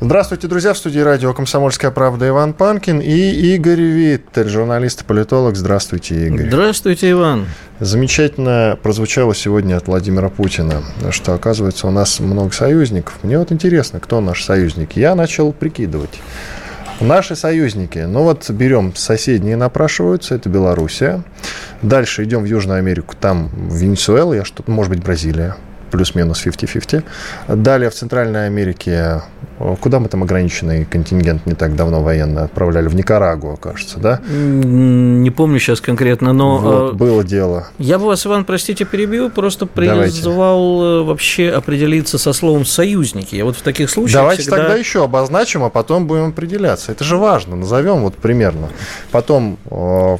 Здравствуйте, друзья. В студии радио «Комсомольская правда» Иван Панкин и Игорь Виттель, журналист и политолог. Здравствуйте, Игорь. Здравствуйте, Иван. Замечательно прозвучало сегодня от Владимира Путина, что, оказывается, у нас много союзников. Мне вот интересно, кто наш союзник. Я начал прикидывать. Наши союзники, ну вот берем соседние напрашиваются, это Белоруссия. Дальше идем в Южную Америку, там Венесуэла, я что-то, может быть, Бразилия плюс-минус 50-50. Далее в Центральной Америке, куда мы там ограниченный контингент не так давно военно отправляли? В Никарагуа, кажется, да? Не помню сейчас конкретно, но... Вот, э, было дело. Я бы вас, Иван, простите, перебью, просто призвал Давайте. Э, вообще определиться со словом «союзники». Я вот в таких случаях Давайте всегда... тогда еще обозначим, а потом будем определяться. Это же важно, назовем вот примерно. Потом э,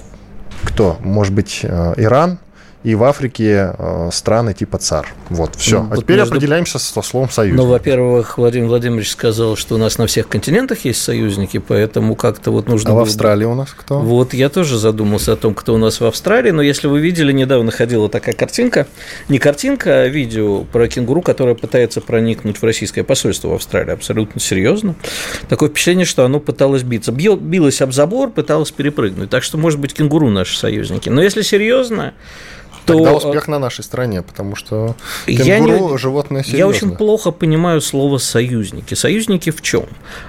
кто? Может быть, Иран? И в Африке э, страны типа ЦАР. Вот, все. Ну, а вот теперь между... определяемся со словом союз. Ну, во-первых, Владимир Владимирович сказал, что у нас на всех континентах есть союзники, поэтому как-то вот нужно... А было... в Австралии у нас кто? Вот, я тоже задумался о том, кто у нас в Австралии, но если вы видели, недавно ходила такая картинка, не картинка, а видео про кенгуру, которое пытается проникнуть в российское посольство в Австралии, абсолютно серьезно. Такое впечатление, что оно пыталось биться. Бил, билось об забор, пыталось перепрыгнуть. Так что, может быть, кенгуру наши союзники. Но если серьезно, то... Тогда успех на нашей стороне, потому что кенгуру я не... животное серьезное. Я очень плохо понимаю слово «союзники». Союзники в чем?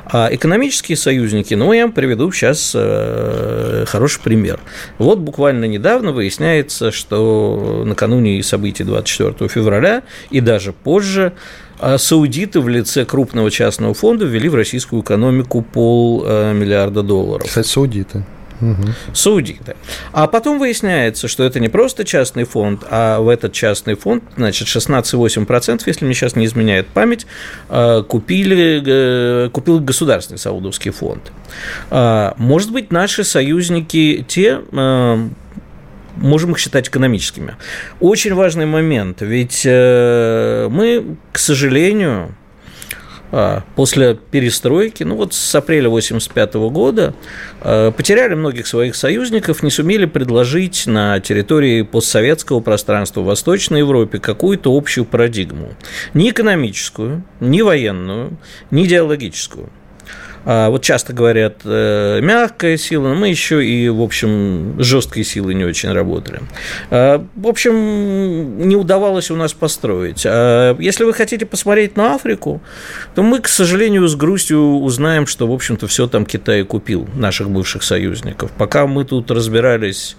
А экономические союзники, ну, я вам приведу сейчас э, хороший пример. Вот буквально недавно выясняется, что накануне событий 24 февраля и даже позже а саудиты в лице крупного частного фонда ввели в российскую экономику полмиллиарда долларов. Кстати, саудиты угу. саудиты. А потом выясняется, что это не просто частный фонд, а в этот частный фонд, значит, 16,8%, если мне сейчас не изменяет память, э, купили, э, купил государственный саудовский фонд. А, может быть, наши союзники те, э, можем их считать экономическими. Очень важный момент, ведь мы, к сожалению, после перестройки, ну вот с апреля 1985 года, а, потеряли многих своих союзников, не сумели предложить на территории постсоветского пространства в Восточной Европе какую-то общую парадигму. Ни экономическую, ни военную, ни идеологическую. А, вот часто говорят э, мягкая сила, но мы еще и, в общем, жесткой силой не очень работали. А, в общем, не удавалось у нас построить. А если вы хотите посмотреть на Африку, то мы, к сожалению, с грустью узнаем, что, в общем-то, все там Китай купил, наших бывших союзников. Пока мы тут разбирались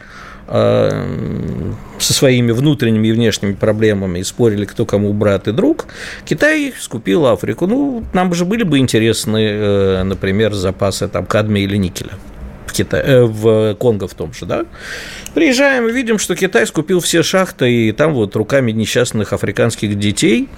со своими внутренними и внешними проблемами и спорили, кто кому брат и друг, Китай скупил Африку. Ну, нам же были бы интересны, э, например, запасы там кадмия или никеля в, Китае, э, в Конго в том же, да? Приезжаем и видим, что Китай скупил все шахты, и там вот руками несчастных африканских детей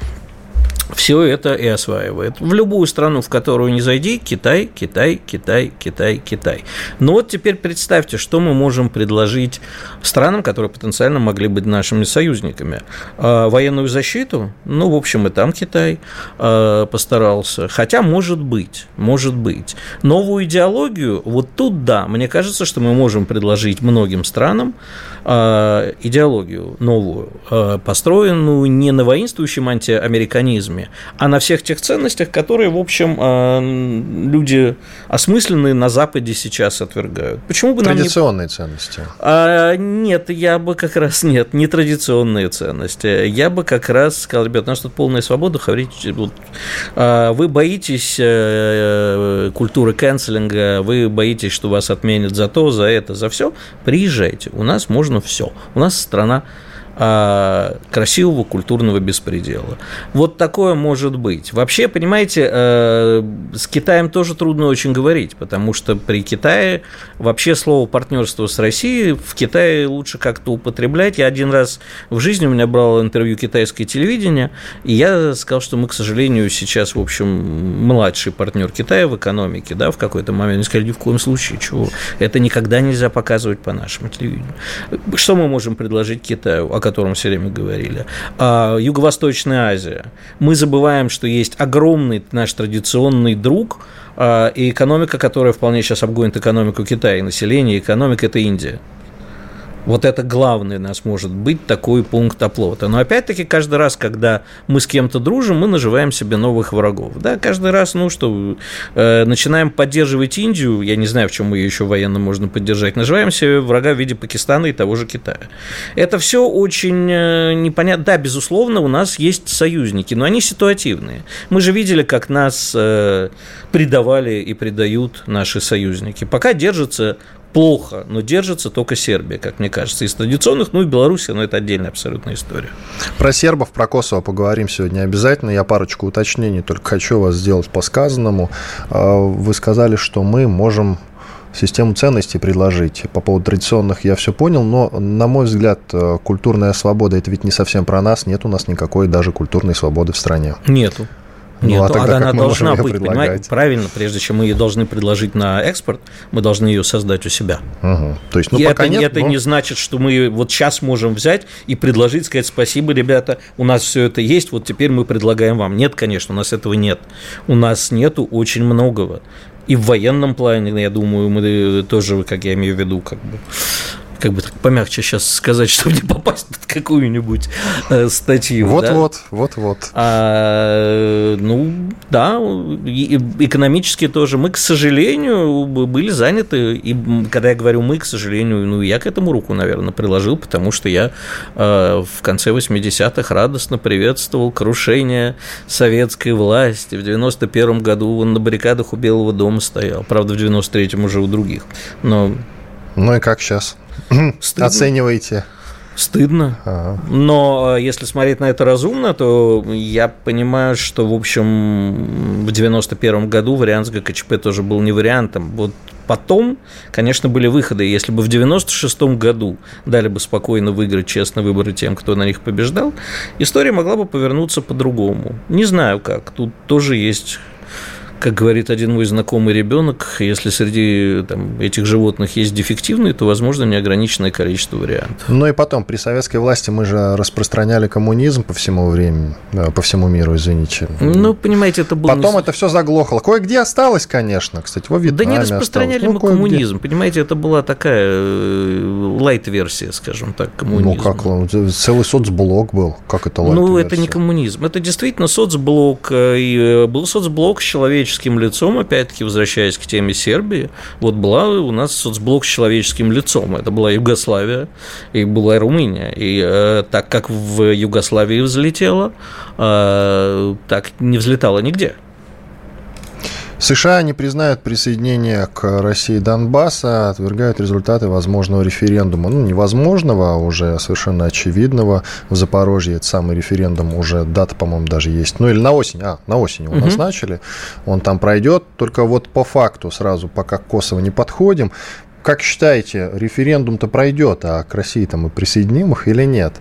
все это и осваивает. В любую страну, в которую не зайди, Китай, Китай, Китай, Китай, Китай. Но вот теперь представьте, что мы можем предложить странам, которые потенциально могли быть нашими союзниками. А, военную защиту, ну, в общем, и там Китай а, постарался. Хотя, может быть, может быть. Новую идеологию, вот тут да, мне кажется, что мы можем предложить многим странам идеологию новую, построенную не на воинствующем антиамериканизме, а на всех тех ценностях, которые, в общем, э, люди осмысленные на Западе сейчас отвергают. Почему бы Традиционные не... ценности? А, нет, я бы как раз нет, не традиционные ценности. Я бы как раз сказал, ребят, у нас тут полная свобода, говорите, вот, а, вы боитесь э, культуры канцелинга, вы боитесь, что вас отменят за то, за это, за все, приезжайте, у нас можно все. У нас страна красивого культурного беспредела. Вот такое может быть. Вообще, понимаете, э, с Китаем тоже трудно очень говорить, потому что при Китае вообще слово партнерство с Россией в Китае лучше как-то употреблять. Я один раз в жизни у меня брал интервью китайское телевидение, и я сказал, что мы, к сожалению, сейчас, в общем, младший партнер Китая в экономике, да, в какой-то момент. Они сказали, ни в коем случае, чего. Это никогда нельзя показывать по нашему телевидению. Что мы можем предложить Китаю? Котором все время говорили, а Юго-Восточная Азия. Мы забываем, что есть огромный наш традиционный друг а, и экономика, которая вполне сейчас обгонит экономику Китая, и население, и экономика – это Индия. Вот это главный у нас может быть такой пункт оплота. Но опять-таки каждый раз, когда мы с кем-то дружим, мы наживаем себе новых врагов. Да, каждый раз, ну что, э, начинаем поддерживать Индию, я не знаю, в чем ее еще военно можно поддержать, наживаем себе врага в виде Пакистана и того же Китая. Это все очень э, непонятно. Да, безусловно, у нас есть союзники, но они ситуативные. Мы же видели, как нас э, предавали и предают наши союзники. Пока держится плохо, но держится только Сербия, как мне кажется. Из традиционных, ну и Беларусь, но это отдельная абсолютная история. Про сербов, про Косово поговорим сегодня обязательно. Я парочку уточнений только хочу вас сделать по сказанному. А, вы сказали, что мы можем систему ценностей предложить. По поводу традиционных я все понял, но, на мой взгляд, э, культурная свобода – это ведь не совсем про нас. Нет у нас никакой даже культурной свободы в стране. Нету. Ну, Нет, ну, а тогда она должна быть, понимаете, правильно, прежде чем мы ее должны предложить на экспорт, мы должны ее создать у себя. Угу. То есть, ну, и пока это, нет, это но... не значит, что мы вот сейчас можем взять и предложить, сказать спасибо, ребята, у нас все это есть, вот теперь мы предлагаем вам. Нет, конечно, у нас этого нет. У нас нету очень многого. И в военном плане, я думаю, мы тоже, как я имею в виду, как бы как бы так помягче сейчас сказать, чтобы не попасть под какую-нибудь э, статью. Вот-вот, да? вот-вот. А, ну, да, экономически тоже. Мы, к сожалению, были заняты, и когда я говорю мы, к сожалению, ну, я к этому руку, наверное, приложил, потому что я э, в конце 80-х радостно приветствовал крушение советской власти. В 91 году он на баррикадах у Белого дома стоял. Правда, в 93-м уже у других. Но ну и как сейчас? Стыдно. Оцениваете? Стыдно. Ага. Но э, если смотреть на это разумно, то я понимаю, что, в общем, в 91 году вариант с ГКЧП тоже был не вариантом. Вот потом, конечно, были выходы. Если бы в 96 году дали бы спокойно выиграть честно выборы тем, кто на них побеждал, история могла бы повернуться по-другому. Не знаю как. Тут тоже есть как говорит один мой знакомый ребенок, если среди там, этих животных есть дефективные, то возможно неограниченное количество вариантов. Ну и потом, при советской власти мы же распространяли коммунизм по всему времени, э, по всему миру, извините. Ну, понимаете, это было... Потом не... это все заглохло. Кое-где осталось, конечно, кстати, во Вьетнаме Да не распространяли осталось. мы ну, коммунизм, понимаете, это была такая э, лайт-версия, скажем так, коммунизма. Ну как, целый соцблок был, как это лайт Ну, это не коммунизм, это действительно соцблок, э, и был соцблок человеческий человеческим лицом, опять-таки, возвращаясь к теме Сербии, вот была у нас соцблок с человеческим лицом. Это была Югославия и была Румыния. И э, так как в Югославии взлетела, э, так не взлетала нигде. США не признают присоединение к России Донбасса, отвергают результаты возможного референдума. Ну, невозможного, а уже совершенно очевидного. В Запорожье этот самый референдум уже дата, по-моему, даже есть. Ну, или на осень. А, на осень его угу. назначили. Он там пройдет. Только вот по факту сразу, пока к Косово не подходим, как считаете, референдум-то пройдет, а к России-то мы присоединим их или нет?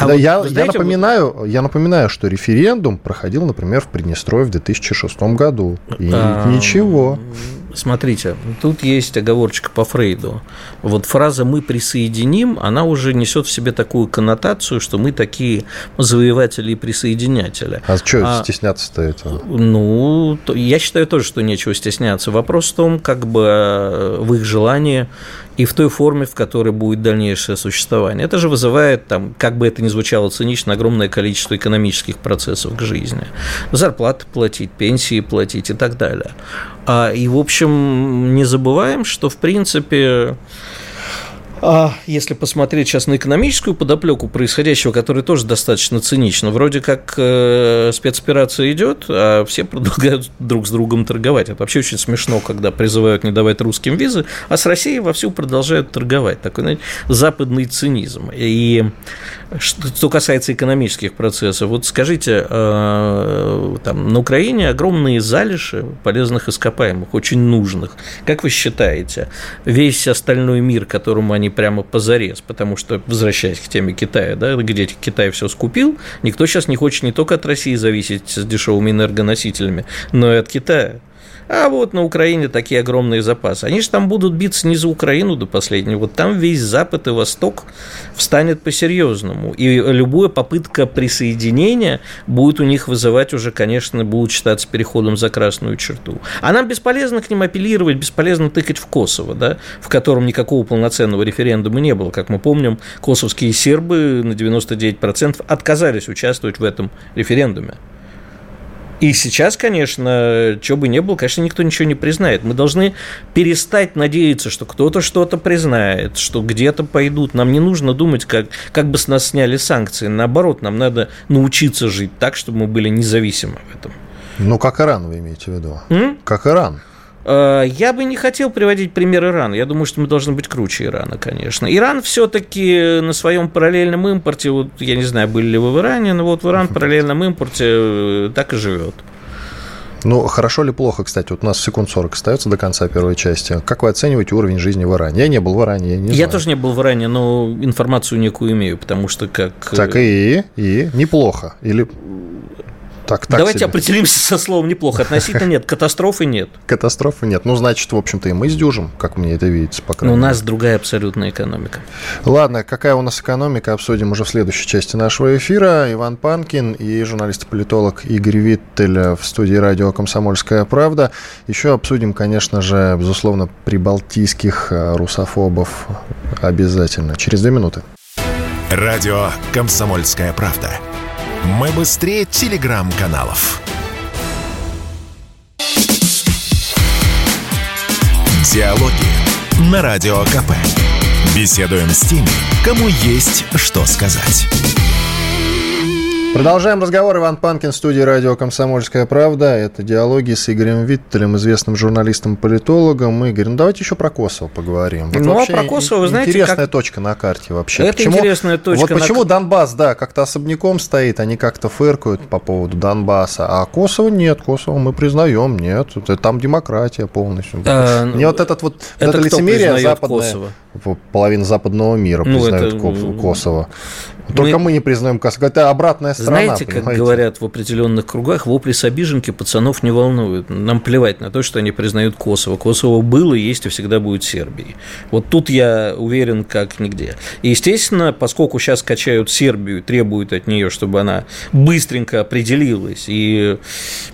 А да, вот, я, знаете, я, напоминаю, я напоминаю, что референдум проходил, например, в Приднестровье в 2006 году. И а, ничего. Смотрите, тут есть оговорочка по Фрейду. Вот фраза «мы присоединим», она уже несет в себе такую коннотацию, что мы такие завоеватели и присоединятели. А что а, стесняться-то этого? Ну, я считаю тоже, что нечего стесняться. Вопрос в том, как бы э, в их желании и в той форме, в которой будет дальнейшее существование. Это же вызывает, там, как бы это ни звучало цинично, огромное количество экономических процессов к жизни. Зарплаты платить, пенсии платить и так далее. А, и, в общем, не забываем, что, в принципе, а если посмотреть сейчас на экономическую подоплеку происходящего, которая тоже достаточно цинична, вроде как э, спецоперация идет, а все продолжают друг с другом торговать. Это вообще очень смешно, когда призывают не давать русским визы, а с Россией вовсю продолжают торговать. Такой знаете, западный цинизм. И что касается экономических процессов, вот скажите, э, там, на Украине огромные залежи полезных ископаемых, очень нужных. Как вы считаете, весь остальной мир, которому они прямо позарез, потому что, возвращаясь к теме Китая, да, где Китай все скупил, никто сейчас не хочет не только от России зависеть с дешевыми энергоносителями, но и от Китая. А вот на Украине такие огромные запасы. Они же там будут биться не за Украину до последнего, вот там весь Запад и Восток встанет по-серьезному. И любая попытка присоединения будет у них вызывать уже, конечно, будут считаться переходом за красную черту. А нам бесполезно к ним апеллировать, бесполезно тыкать в Косово, да, в котором никакого полноценного референдума не было. Как мы помним, косовские сербы на 99% отказались участвовать в этом референдуме. И сейчас, конечно, что бы ни было, конечно, никто ничего не признает. Мы должны перестать надеяться, что кто-то что-то признает, что где-то пойдут. Нам не нужно думать, как, как бы с нас сняли санкции. Наоборот, нам надо научиться жить так, чтобы мы были независимы в этом. Ну, как Иран вы имеете в виду? М? Как Иран. Э, я бы не хотел приводить пример Ирана. Я думаю, что мы должны быть круче Ирана, конечно. Иран все-таки на своем параллельном импорте, вот я не знаю, были ли вы в Иране, но вот в Иран в параллельном импорте э, так и живет. Ну, хорошо или плохо, кстати, вот у нас секунд 40 остается до конца первой части. Как вы оцениваете уровень жизни в Иране? Я не был в Иране, я не знаю. Я тоже не был в Иране, но информацию некую имею, потому что как... Так и, и неплохо. Или так, так Давайте себе. определимся со словом неплохо. Относительно нет, катастрофы нет. Катастрофы нет. Ну, значит, в общем-то, и мы сдюжим, как мне это видится, по крайней мере. у нас другая абсолютная экономика. Ладно, какая у нас экономика, обсудим уже в следующей части нашего эфира. Иван Панкин и журналист-политолог Игорь Виттель в студии радио «Комсомольская правда». Еще обсудим, конечно же, безусловно, прибалтийских э, русофобов обязательно. Через две минуты. Радио «Комсомольская правда». Мы быстрее телеграм-каналов. Диалоги на Радио КП. Беседуем с теми, кому есть что сказать. Продолжаем разговор. Иван Панкин, студии радио «Комсомольская правда». Это диалоги с Игорем Виттелем, известным журналистом-политологом. Игорь, ну давайте еще про Косово поговорим. Вот ну, а про Косово, вы знаете, Интересная как... точка на карте вообще. Это почему... интересная точка. Вот почему на... Донбасс, да, как-то особняком стоит, они как-то фыркают по поводу Донбасса, а Косово нет, Косово мы признаем, нет, там демократия полностью. А, Мне вот этот вот, это, это лицемерие западное, Косово? половина западного мира ну, признают это... Косово. Только мы... мы не признаем Косово. Это обратная сторона. Знаете, как говорят в определенных кругах, вопли с обиженки пацанов не волнуют. Нам плевать на то, что они признают Косово. Косово было, есть и всегда будет Сербией. Вот тут я уверен, как нигде. И, естественно, поскольку сейчас качают Сербию, требуют от нее, чтобы она быстренько определилась и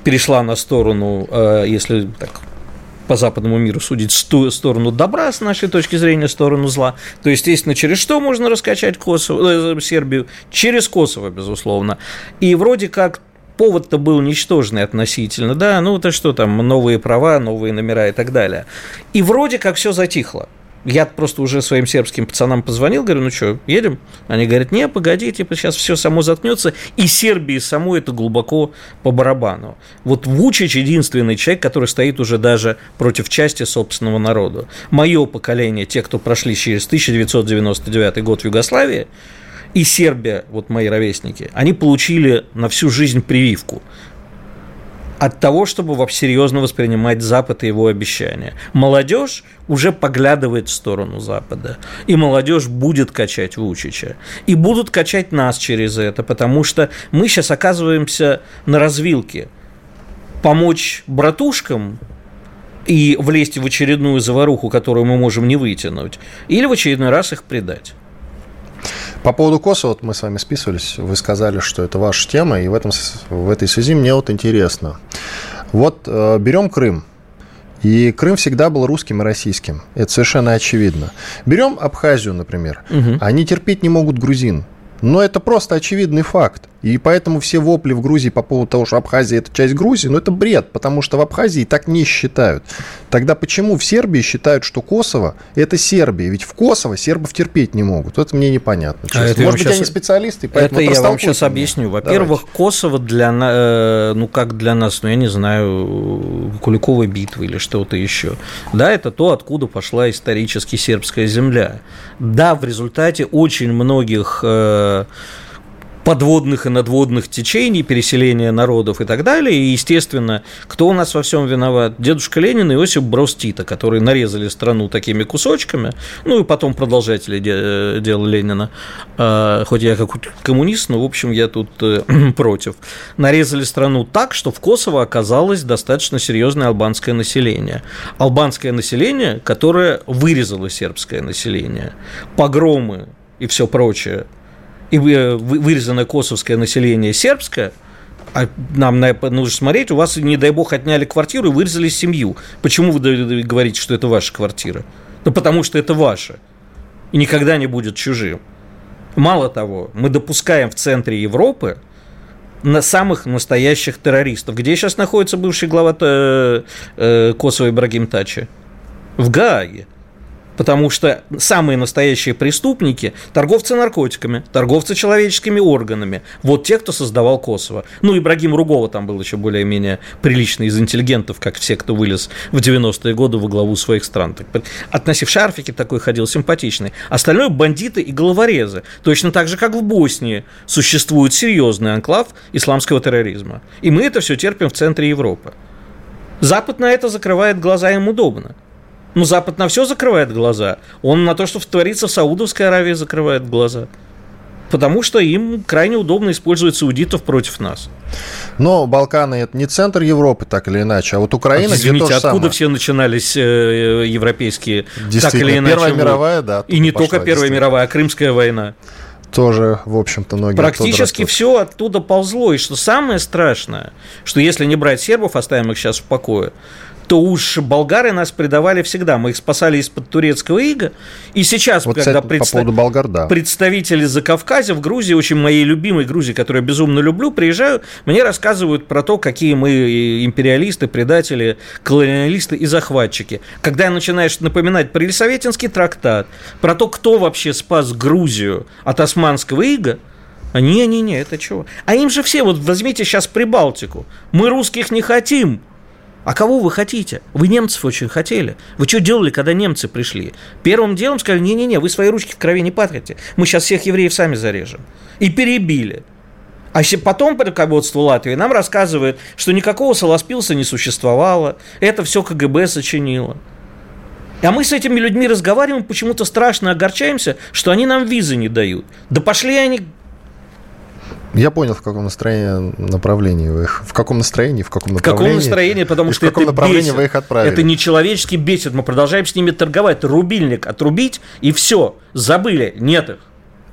перешла на сторону, э, если так по западному миру судить в сторону добра, с нашей точки зрения, сторону зла, то, естественно, через что можно раскачать Косово, э, Сербию? Через Косово, безусловно. И вроде как повод-то был ничтожный относительно, да, ну то что там, новые права, новые номера и так далее. И вроде как все затихло я просто уже своим сербским пацанам позвонил, говорю, ну что, едем? Они говорят, не, погоди, типа сейчас все само заткнется, и Сербии самой это глубоко по барабану. Вот Вучич единственный человек, который стоит уже даже против части собственного народа. Мое поколение, те, кто прошли через 1999 год в Югославии, и Сербия, вот мои ровесники, они получили на всю жизнь прививку от того, чтобы серьезно воспринимать Запад и его обещания. Молодежь уже поглядывает в сторону Запада. И молодежь будет качать Вучича. И будут качать нас через это, потому что мы сейчас оказываемся на развилке. Помочь братушкам и влезть в очередную заваруху, которую мы можем не вытянуть, или в очередной раз их предать. По поводу Косово, вот мы с вами списывались, вы сказали, что это ваша тема, и в, этом, в этой связи мне вот интересно. Вот э, берем Крым. И Крым всегда был русским и российским. Это совершенно очевидно. Берем Абхазию, например. Угу. Они терпеть не могут грузин. Но это просто очевидный факт. И поэтому все вопли в Грузии по поводу того, что Абхазия – это часть Грузии, ну, это бред, потому что в Абхазии так не считают. Тогда почему в Сербии считают, что Косово – это Сербия? Ведь в Косово сербов терпеть не могут. Это мне непонятно. А это Может быть, сейчас... они специалисты, поэтому Это я вам сейчас меня. объясню. Во-первых, Давайте. Косово для, э, ну, как для нас, ну, я не знаю, Куликовой битвы или что-то еще. Да, это то, откуда пошла исторически сербская земля. Да, в результате очень многих э, подводных и надводных течений, переселения народов и так далее. И, естественно, кто у нас во всем виноват? Дедушка Ленин и Иосиф Брос Тита, которые нарезали страну такими кусочками, ну и потом продолжатели дела Ленина, а, хоть я как коммунист, но, в общем, я тут э, против, нарезали страну так, что в Косово оказалось достаточно серьезное албанское население. Албанское население, которое вырезало сербское население. Погромы и все прочее и вырезанное косовское население сербское, а нам нужно смотреть, у вас, не дай бог, отняли квартиру и вырезали семью. Почему вы говорите, что это ваша квартира? Ну, потому что это ваша. И никогда не будет чужим. Мало того, мы допускаем в центре Европы на самых настоящих террористов. Где сейчас находится бывший глава э, э, Косово Ибрагим Тачи? В Гааге. Потому что самые настоящие преступники – торговцы наркотиками, торговцы человеческими органами. Вот те, кто создавал Косово. Ну, Ибрагим Ругова там был еще более-менее приличный из интеллигентов, как все, кто вылез в 90-е годы во главу своих стран. Относив шарфики такой ходил, симпатичный. Остальное – бандиты и головорезы. Точно так же, как в Боснии существует серьезный анклав исламского терроризма. И мы это все терпим в центре Европы. Запад на это закрывает глаза, им удобно – ну, Запад на все закрывает глаза. Он на то, что творится в Саудовской Аравии, закрывает глаза. Потому что им крайне удобно использовать саудитов против нас. Но Балканы это не центр Европы, так или иначе, а вот Украина а, Извините, где то откуда самое. все начинались э, европейские, так или иначе? Первая мировая, да. И не только Первая мировая, а Крымская война. Тоже, в общем-то, многие Практически все оттуда ползло. И что самое страшное, что если не брать сербов, оставим их сейчас в покое, то уж болгары нас предавали всегда. Мы их спасали из-под турецкого ига. И сейчас, вот, когда кстати, предста... по поводу болгар, да. представители Закавказья в Грузии, очень моей любимой Грузии, которую я безумно люблю, приезжаю, мне рассказывают про то, какие мы империалисты, предатели, колониалисты и захватчики. Когда начинаешь напоминать про Елисаветинский трактат, про то, кто вообще спас Грузию от османского ига, не-не-не, это чего? А им же все, вот возьмите сейчас Прибалтику. Мы русских не хотим. А кого вы хотите? Вы немцев очень хотели. Вы что делали, когда немцы пришли? Первым делом сказали, не-не-не, вы свои ручки в крови не патрите. Мы сейчас всех евреев сами зарежем. И перебили. А потом руководство Латвии нам рассказывает, что никакого Солоспилса не существовало, это все КГБ сочинило. А мы с этими людьми разговариваем, почему-то страшно огорчаемся, что они нам визы не дают. Да пошли они я понял, в каком настроении направлении вы их. В каком настроении, в каком направлении. В каком настроении, потому что в каком это направлении бесит. вы их отправили. Это нечеловечески бесит. Мы продолжаем с ними торговать. Рубильник отрубить, и все. Забыли. Нет их.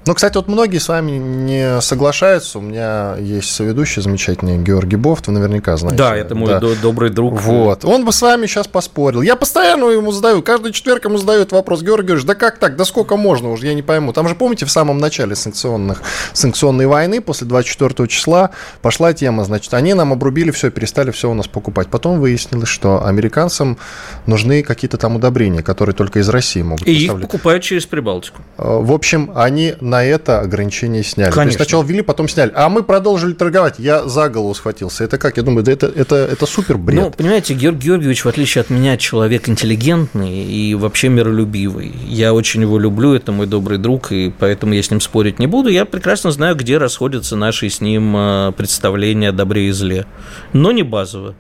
Ну, кстати, вот многие с вами не соглашаются. У меня есть соведущий замечательный Георгий Бофт, вы наверняка знаете. Да, это мой да. добрый друг. Вот. Он бы с вами сейчас поспорил. Я постоянно ему задаю, каждый четверг ему задаю этот вопрос. Георгий Георгиевич, да как так, да сколько можно уже, я не пойму. Там же, помните, в самом начале санкционных, санкционной войны, после 24 числа, пошла тема, значит, они нам обрубили все, перестали все у нас покупать. Потом выяснилось, что американцам нужны какие-то там удобрения, которые только из России могут И их покупают через Прибалтику. Э, в общем, они на это ограничения сняли. Конечно. То есть сначала ввели, потом сняли. А мы продолжили торговать. Я за голову схватился. Это как? Я думаю, да это, это, это супер бред. Ну, понимаете, Георгий Георгиевич, в отличие от меня, человек интеллигентный и вообще миролюбивый. Я очень его люблю, это мой добрый друг, и поэтому я с ним спорить не буду. Я прекрасно знаю, где расходятся наши с ним э, представления о добре и зле. Но не базово.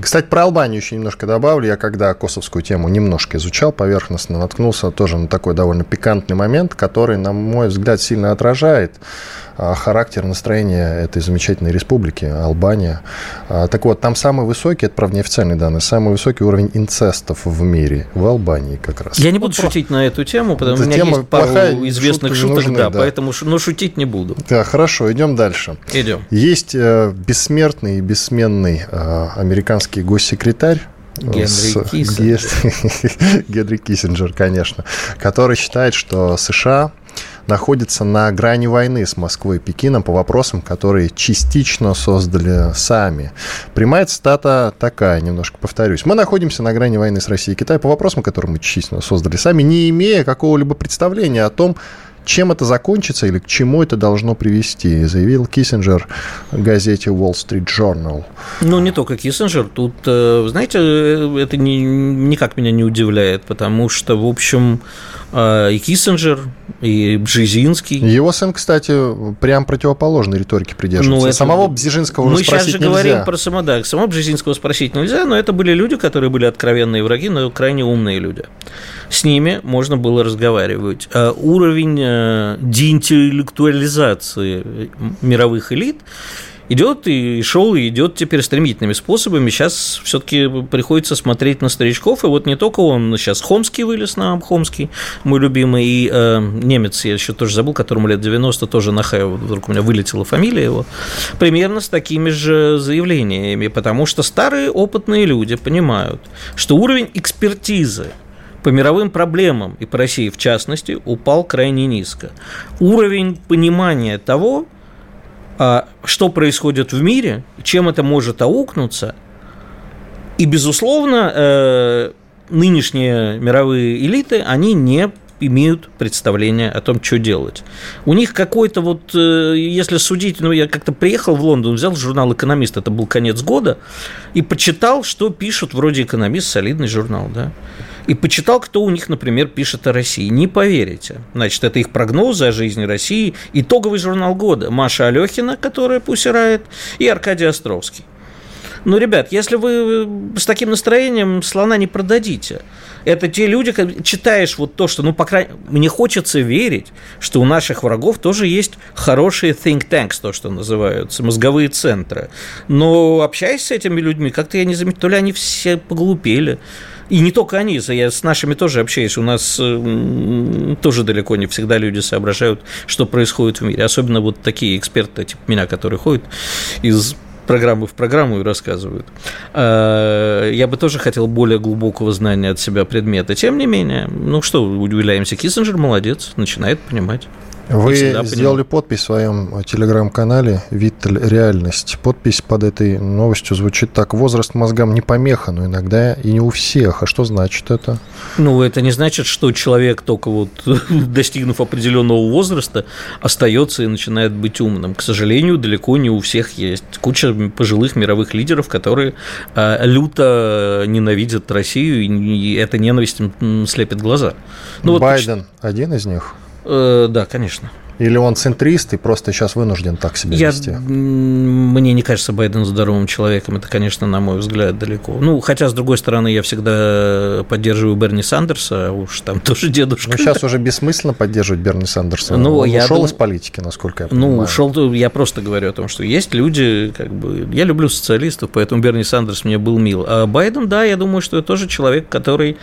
Кстати, про Албанию еще немножко добавлю. Я когда косовскую тему немножко изучал поверхностно, наткнулся тоже на такой довольно пикантный момент, который, на мой взгляд, сильно отражает характер настроения этой замечательной республики, Албания. А, так вот, там самый высокий, это, правда, неофициальные данные, самый высокий уровень инцестов в мире, в Албании как раз. Я не буду вот шутить на эту тему, потому что у меня есть пару известных шуток, нужны, да, да, поэтому но шутить не буду. Да, хорошо, идем дальше. Идем. Есть э, бессмертный и бессменный э, американский госсекретарь, Генри с... Киссинджер. Генри Киссинджер, конечно, который считает, что США находится на грани войны с Москвой и Пекином по вопросам, которые частично создали сами. Прямая цитата такая, немножко повторюсь. Мы находимся на грани войны с Россией и Китаем по вопросам, которые мы частично создали сами, не имея какого-либо представления о том, чем это закончится или к чему это должно привести, заявил Киссинджер газете Wall Street Journal. Ну, не только Киссинджер. Тут, э, знаете, э, это не, никак меня не удивляет, потому что, в общем, и Киссинджер, и Бжезинский. Его сын, кстати, прям противоположной риторики придерживается. Ну, это... Самого Бжезинского Мы сейчас же нельзя. говорим про само, да, самого Бжезинского спросить нельзя, но это были люди, которые были откровенные враги, но крайне умные люди. С ними можно было разговаривать. А уровень э, деинтеллектуализации мировых элит идет и шел, и идет теперь стремительными способами. Сейчас все-таки приходится смотреть на старичков, и вот не только он, сейчас Хомский вылез на Хомский, мой любимый, и э, немец, я еще тоже забыл, которому лет 90, тоже на Хай, вдруг у меня вылетела фамилия его, примерно с такими же заявлениями, потому что старые опытные люди понимают, что уровень экспертизы по мировым проблемам, и по России в частности, упал крайне низко. Уровень понимания того, что происходит в мире, чем это может аукнуться. И, безусловно, э, нынешние мировые элиты, они не имеют представление о том, что делать. У них какой-то вот, э, если судить, ну, я как-то приехал в Лондон, взял журнал «Экономист», это был конец года, и почитал, что пишут вроде «Экономист», солидный журнал, да и почитал, кто у них, например, пишет о России. Не поверите. Значит, это их прогнозы о жизни России, итоговый журнал года. Маша Алехина, которая пусирает, и Аркадий Островский. Ну, ребят, если вы с таким настроением слона не продадите. Это те люди, читаешь вот то, что, ну, по крайней мне хочется верить, что у наших врагов тоже есть хорошие think tanks, то, что называются, мозговые центры. Но общаясь с этими людьми, как-то я не заметил, то ли они все поглупели, и не только они, я с нашими тоже общаюсь. У нас тоже далеко не всегда люди соображают, что происходит в мире. Особенно вот такие эксперты, типа меня, которые ходят из программы в программу и рассказывают. А, я бы тоже хотел более глубокого знания от себя предмета. Тем не менее, ну что, удивляемся, Киссинджер молодец, начинает понимать. Вы сделали подпись в своем телеграм-канале «Виттель. Реальность». Подпись под этой новостью звучит так. Возраст мозгам не помеха, но иногда и не у всех. А что значит это? Ну, это не значит, что человек, только вот достигнув определенного возраста, остается и начинает быть умным. К сожалению, далеко не у всех есть. Куча пожилых мировых лидеров, которые а, люто ненавидят Россию, и эта ненависть слепит глаза. Ну, Байден вот, один из них? Э, да, конечно. Или он центрист и просто сейчас вынужден так себя Я, вести? Мне не кажется Байден здоровым человеком. Это, конечно, на мой взгляд, далеко. Ну, хотя, с другой стороны, я всегда поддерживаю Берни Сандерса, а уж там тоже дедушка. Ну, сейчас уже бессмысленно поддерживать Берни Сандерса. Ну, он я ушел дум... из политики, насколько я ну, понимаю. Ну, ушел, я просто говорю о том, что есть люди, как бы... Я люблю социалистов, поэтому Берни Сандерс мне был мил. А Байден, да, я думаю, что это тоже человек, который,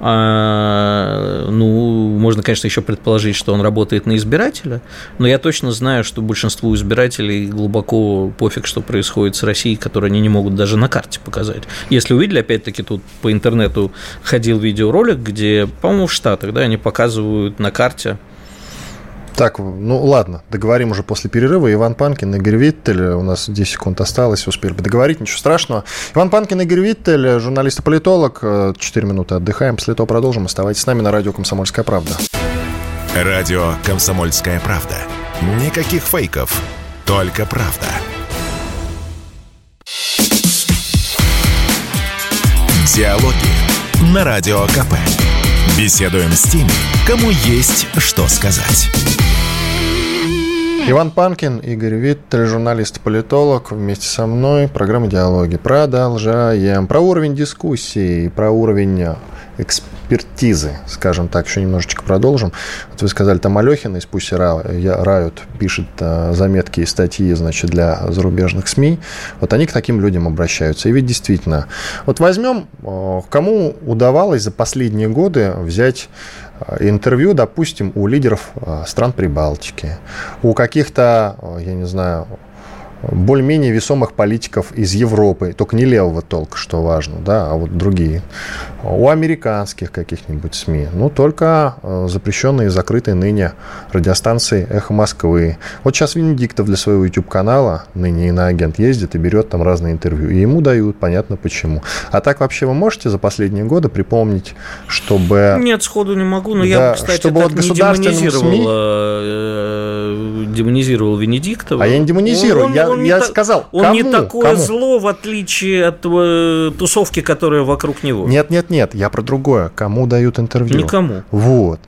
а, ну, можно, конечно, еще предположить, что он работает на избирателя, но я точно знаю, что большинству избирателей глубоко пофиг, что происходит с Россией, которую они не могут даже на карте показать. Если увидели, опять-таки, тут по интернету ходил видеоролик, где, по-моему, в Штатах, да, они показывают на карте так, ну ладно, договорим уже после перерыва. Иван Панкин, Игорь Виттель. У нас 10 секунд осталось, успели бы договорить, ничего страшного. Иван Панкин, Игорь Виттель, журналист и политолог. 4 минуты отдыхаем, после этого продолжим. Оставайтесь с нами на радио «Комсомольская правда». Радио «Комсомольская правда». Никаких фейков, только правда. Диалоги на Радио КП. Беседуем с теми, кому есть что сказать. Иван Панкин, Игорь Виттель, журналист-политолог, вместе со мной. Программа «Диалоги». Продолжаем. Про уровень дискуссии, про уровень экспертизы, скажем так, еще немножечко продолжим. Вот вы сказали, там Алехина из Пусть Рают пишет э, заметки и статьи, значит, для зарубежных СМИ. Вот они к таким людям обращаются. И ведь действительно, вот возьмем, э, кому удавалось за последние годы взять э, интервью, допустим, у лидеров стран Прибалтики, у каких-то, я не знаю, более-менее весомых политиков из Европы, только не левого толка, что важно, да, а вот другие. У американских каких-нибудь СМИ, ну, только э, запрещенные и закрытые ныне радиостанции «Эхо Москвы». Вот сейчас Венедиктов для своего YouTube-канала, ныне иноагент, ездит и берет там разные интервью, и ему дают, понятно почему. А так вообще вы можете за последние годы припомнить, чтобы... Нет, сходу не могу, но да, я, кстати, чтобы так вот не демонизировал СМИ... Э, демонизировал Венедиктова. А я не демонизирую, Он- я, он не я та- сказал, Он кому, не такое кому? зло, в отличие от э, тусовки, которая вокруг него. Нет, нет, нет, я про другое. Кому дают интервью? Никому. Вот.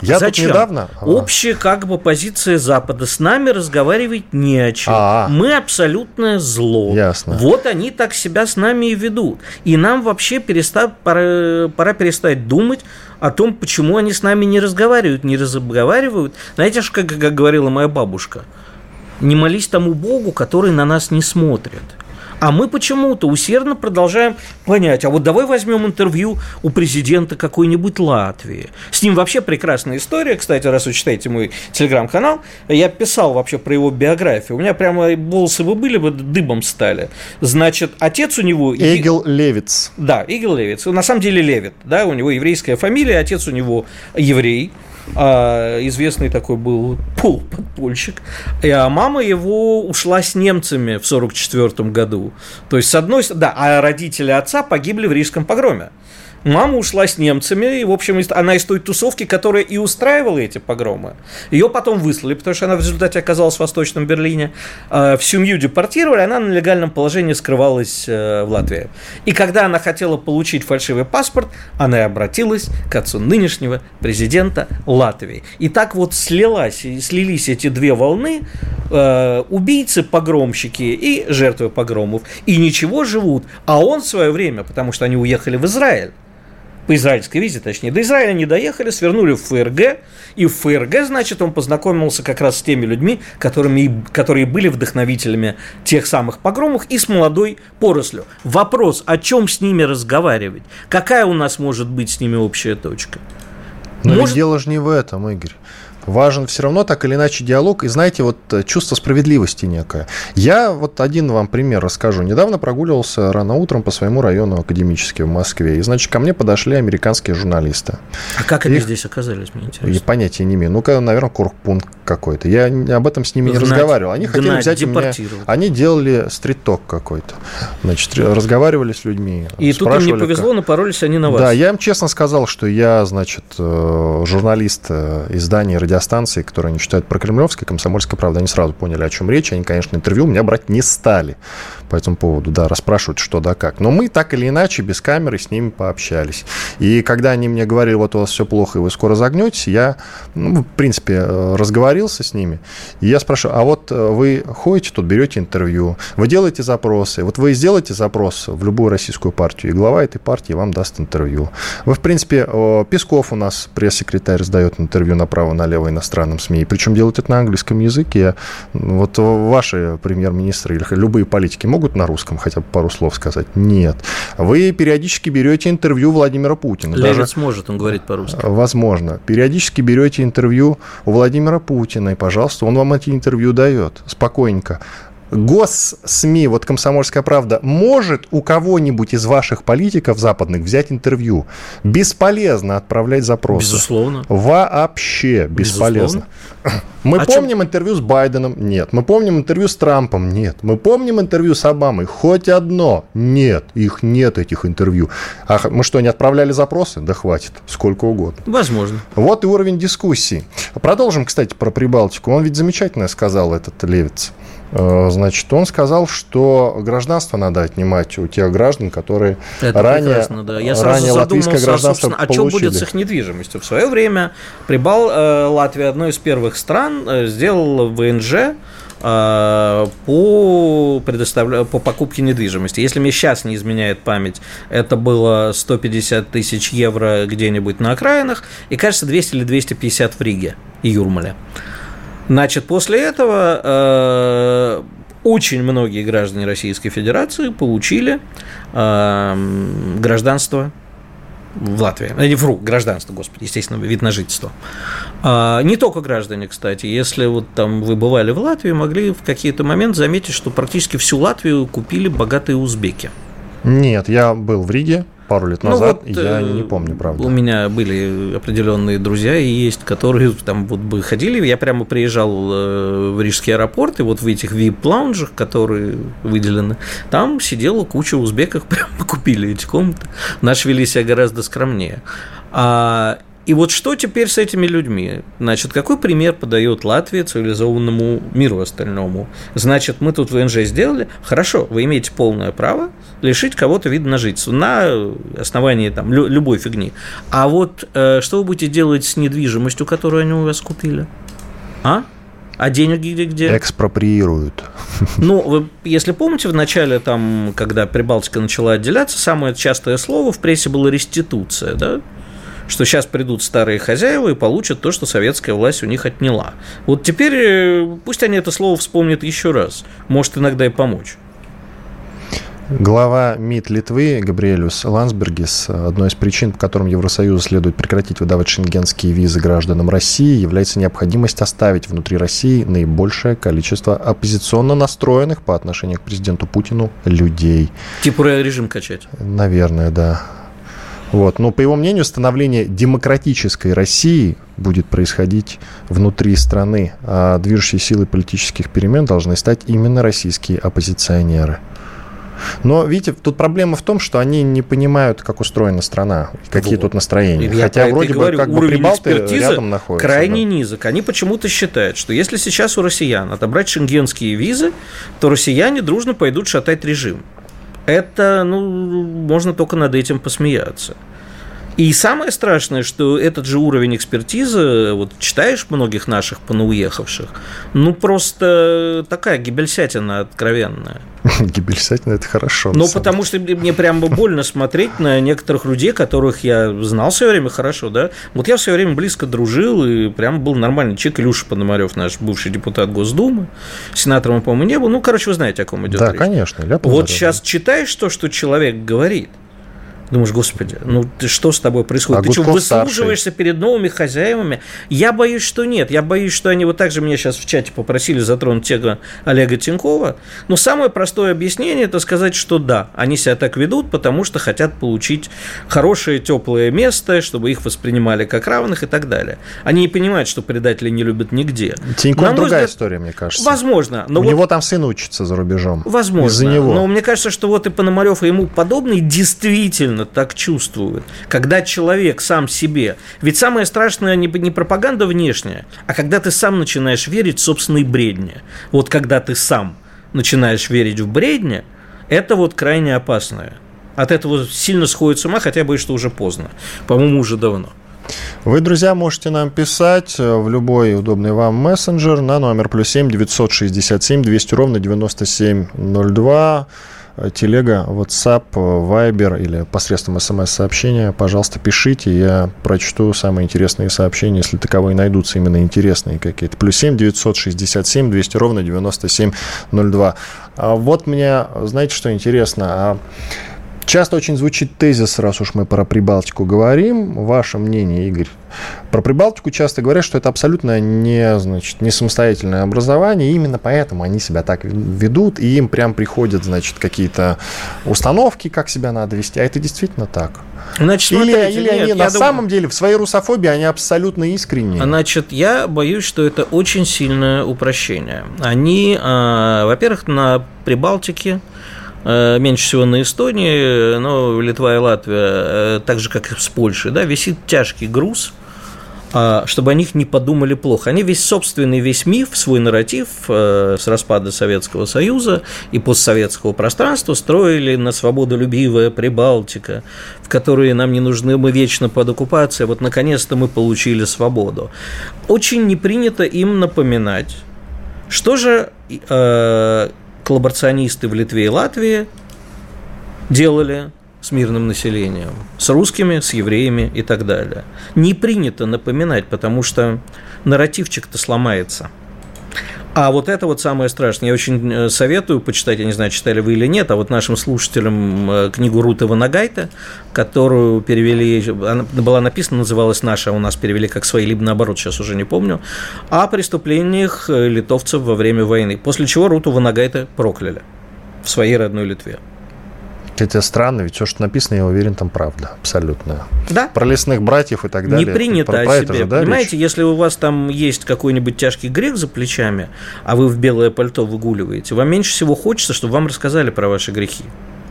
Я Зачем? тут недавно... а, Общая как бы позиция Запада. С нами разговаривать не о чем. А. Мы абсолютное зло. Ясно. Вот они так себя с нами и ведут. И нам вообще переста- пора, пора перестать думать о том, почему они с нами не разговаривают, не разговаривают. Знаете, как, как говорила моя бабушка, не молись тому Богу, который на нас не смотрит. А мы почему-то усердно продолжаем понять, а вот давай возьмем интервью у президента какой-нибудь Латвии. С ним вообще прекрасная история, кстати, раз вы читаете мой телеграм-канал, я писал вообще про его биографию, у меня прямо волосы бы были бы дыбом стали. Значит, отец у него... Эгил Левиц. Да, Игорь Левиц. На самом деле Левит, да, у него еврейская фамилия, отец у него еврей, известный такой был полуподпольщик, И, а мама его ушла с немцами в 44 году. То есть, с одной стороны, да, а родители отца погибли в Рижском погроме. Мама ушла с немцами, и, в общем, она из той тусовки, которая и устраивала эти погромы. Ее потом выслали, потому что она в результате оказалась в Восточном Берлине. Э, В семью депортировали, она на легальном положении скрывалась э, в Латвии. И когда она хотела получить фальшивый паспорт, она и обратилась к отцу нынешнего президента Латвии. И так вот слилась, и слились эти две волны, э, убийцы, погромщики и жертвы погромов. И ничего живут. А он в свое время, потому что они уехали в Израиль, по израильской визе, точнее, до Израиля не доехали, свернули в ФРГ, и в ФРГ, значит, он познакомился как раз с теми людьми, которыми, которые были вдохновителями тех самых погромов и с молодой порослью. Вопрос, о чем с ними разговаривать? Какая у нас может быть с ними общая точка? Но Может- дело же не в этом, Игорь. Важен все равно так или иначе диалог и, знаете, вот э, чувство справедливости некое. Я вот один вам пример расскажу. Недавно прогуливался рано утром по своему району академически в Москве. И, значит, ко мне подошли американские журналисты. А как они Их- здесь оказались, мне Я интересно? понятия не имею. Ну-ка, наверное, корпункт какой-то. Я не- об этом с ними не Гнать- разговаривал. Они хотели гнать, взять у меня... Они делали стрит-ток какой-то. Значит, разговаривали с людьми. И тут им не повезло, как- напоролись они на вас. Да, я им честно сказал, что я, значит, э, журналист э, издания радиостанции, которые они считают прокремлевской, комсомольской правда. Они сразу поняли, о чем речь. Они, конечно, интервью у меня брать не стали по этому поводу, да, расспрашивают, что да как. Но мы так или иначе без камеры с ними пообщались. И когда они мне говорили, вот у вас все плохо, и вы скоро загнетесь, я, ну, в принципе, э, разговорился с ними. И я спрашиваю, а вот э, вы ходите тут, берете интервью, вы делаете запросы, вот вы сделаете запрос в любую российскую партию, и глава этой партии вам даст интервью. Вы, в принципе, Песков у нас, пресс-секретарь, сдает интервью направо-налево иностранным СМИ, причем делает это на английском языке. Вот ваши премьер-министры или любые политики могут на русском хотя бы пару слов сказать? Нет. Вы периодически берете интервью Владимира Путина. даже- Левиц может, он говорит по-русски. Возможно. Периодически берете интервью у Владимира Путина, и, пожалуйста, он вам эти интервью дает. Спокойненько. Гос-СМИ, вот «Комсомольская правда», может у кого-нибудь из ваших политиков западных взять интервью? Бесполезно отправлять запросы. Безусловно. Вообще бесполезно. Мы А помним интервью с Байденом? Нет. Мы помним интервью с Трампом? Нет. Мы помним интервью с Обамой? Хоть одно? Нет. Их нет, этих интервью. А мы что, не отправляли запросы? Да хватит. Сколько угодно. Возможно. Вот и уровень дискуссии. Продолжим, кстати, про Прибалтику. Он ведь замечательно сказал, этот Левиц. Э, Значит, он сказал, что гражданство надо отнимать у тех граждан, которые Это ранее, прекрасно, да. Я сразу ранее латвийское гражданство собственно, а что получили. будет с их недвижимостью? В свое время Прибал, э, Латвия, одной из первых стран, э, сделала ВНЖ по, предоставля... по покупке недвижимости. Если мне сейчас не изменяет память, это было 150 тысяч евро где-нибудь на окраинах, и, кажется, 200 или 250 в Риге и Юрмале. Значит, после этого э, очень многие граждане Российской Федерации получили э, гражданство в Латвии. Э, Не вру, гражданство, господи, естественно, вид на жительство. А, не только граждане, кстати. Если вот там вы бывали в Латвии, могли в какие-то моменты заметить, что практически всю Латвию купили богатые узбеки. Нет, я был в Риге пару лет Ну назад, вот, и я э, не помню, правда. У меня были определенные друзья и есть, которые там вот бы ходили. Я прямо приезжал э, в Рижский аэропорт, и вот в этих VIP-лаунжах, которые выделены, там сидела куча узбеков, прямо купили эти комнаты. Наши вели себя гораздо скромнее. А И вот что теперь с этими людьми? Значит, какой пример подает Латвия цивилизованному миру остальному? Значит, мы тут ВНЖ сделали. Хорошо, вы имеете полное право лишить кого-то вида на жительство на основании там, любой фигни. А вот э, что вы будете делать с недвижимостью, которую они у вас купили? А? А деньги где? где? Экспроприируют. Ну, вы, если помните, в начале, там, когда Прибалтика начала отделяться, самое частое слово в прессе было реституция, да? Что сейчас придут старые хозяева и получат то, что советская власть у них отняла. Вот теперь э, пусть они это слово вспомнят еще раз. Может иногда и помочь. Глава МИД Литвы Габриэлюс Лансбергис, одной из причин, по которым Евросоюзу следует прекратить выдавать шенгенские визы гражданам России, является необходимость оставить внутри России наибольшее количество оппозиционно настроенных по отношению к президенту Путину людей. Типа режим качать? Наверное, да. Вот. Но, по его мнению, становление демократической России будет происходить внутри страны, а движущей силой политических перемен должны стать именно российские оппозиционеры. Но, видите, тут проблема в том, что они не понимают, как устроена страна, какие вот. тут настроения. Я Хотя вроде бы говорю, как бы прибалты рядом находятся. крайне да. низок. Они почему-то считают, что если сейчас у россиян отобрать шенгенские визы, то россияне дружно пойдут шатать режим это, ну, можно только над этим посмеяться. И самое страшное, что этот же уровень экспертизы, вот читаешь многих наших понауехавших, ну просто такая гибельсятина откровенная. Гибельсятина – это хорошо. Ну, потому что мне прямо больно смотреть на некоторых людей, которых я знал в свое время хорошо, да. Вот я в свое время близко дружил, и прям был нормальный человек. Илюша Пономарев, наш бывший депутат Госдумы, сенатором, по-моему, не был. Ну, короче, вы знаете, о ком идет Да, речь. конечно. Вот сейчас читаешь то, что человек говорит – Думаешь, господи, ну ты что с тобой происходит? А ты что, выслуживаешься старший. перед новыми хозяевами? Я боюсь, что нет. Я боюсь, что они вот так же меня сейчас в чате попросили затронуть тему Олега Тинькова. Но самое простое объяснение – это сказать, что да, они себя так ведут, потому что хотят получить хорошее, теплое место, чтобы их воспринимали как равных и так далее. Они не понимают, что предатели не любят нигде. Тиньков На другая взгляд, история, мне кажется. Возможно. Но У вот, него там сын учится за рубежом. Возможно. Из-за него. Но мне кажется, что вот и Пономарев, и ему подобные действительно именно так чувствуют. Когда человек сам себе... Ведь самое страшное не, не пропаганда внешняя, а когда ты сам начинаешь верить в собственные бредни. Вот когда ты сам начинаешь верить в бредни, это вот крайне опасное. От этого сильно сходит с ума, хотя бы что уже поздно. По-моему, уже давно. Вы, друзья, можете нам писать э, в любой удобный вам мессенджер на номер плюс 7 967 200 ровно 9702 телега, WhatsApp, э, Viber или посредством смс-сообщения, пожалуйста, пишите. Я прочту самые интересные сообщения, если таковые найдутся именно интересные какие-то. Плюс 7 967 200 ровно 9702. А вот мне, знаете, что интересно? А Часто очень звучит тезис, раз уж мы про Прибалтику говорим. Ваше мнение, Игорь? Про Прибалтику часто говорят, что это абсолютно не, значит, не самостоятельное образование, и именно поэтому они себя так ведут, и им прям приходят, значит, какие-то установки, как себя надо вести. А это действительно так? Значит, или смотрите, или нет, они на думаю... самом деле в своей русофобии они абсолютно искренние. Значит, я боюсь, что это очень сильное упрощение. Они, э, во-первых, на Прибалтике меньше всего на Эстонии, но Литва и Латвия, э, так же, как и с Польшей, да, висит тяжкий груз, а, чтобы о них не подумали плохо. Они весь собственный, весь миф, свой нарратив э, с распада Советского Союза и постсоветского пространства строили на свободолюбивая Прибалтика, в которой нам не нужны, мы вечно под оккупацией, вот наконец-то мы получили свободу. Очень не принято им напоминать, что же коллаборационисты в Литве и Латвии делали с мирным населением, с русскими, с евреями и так далее. Не принято напоминать, потому что нарративчик-то сломается – а вот это вот самое страшное. Я очень э, советую почитать, я не знаю, читали вы или нет, а вот нашим слушателям э, книгу Рута Ванагайта, которую перевели, она была написана, называлась «Наша», а у нас перевели как «Свои», либо наоборот, сейчас уже не помню, о преступлениях э, литовцев во время войны. После чего Руту Ванагайта прокляли в своей родной Литве. Хотя странно, ведь все, что написано, я уверен, там правда, абсолютно. Да. Про лесных братьев и так далее. Не принято про, про о себе. Же, да, Понимаете, речь? если у вас там есть какой-нибудь тяжкий грех за плечами, а вы в белое пальто выгуливаете, вам меньше всего хочется, чтобы вам рассказали про ваши грехи.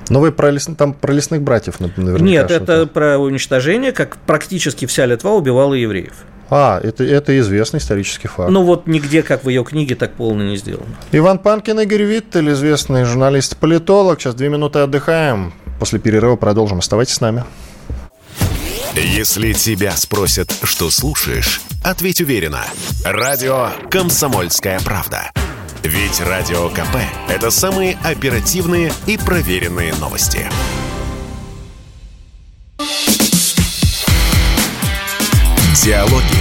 Но вы про, лес... там, про лесных братьев наверняка Нет, это про уничтожение, как практически вся Литва убивала евреев. А, это, это известный исторический факт. Ну вот нигде, как в ее книге, так полно не сделано. Иван Панкин, Игорь Виттель, известный журналист-политолог. Сейчас две минуты отдыхаем. После перерыва продолжим. Оставайтесь с нами. Если тебя спросят, что слушаешь, ответь уверенно. Радио «Комсомольская правда». Ведь Радио КП – это самые оперативные и проверенные новости. Диалоги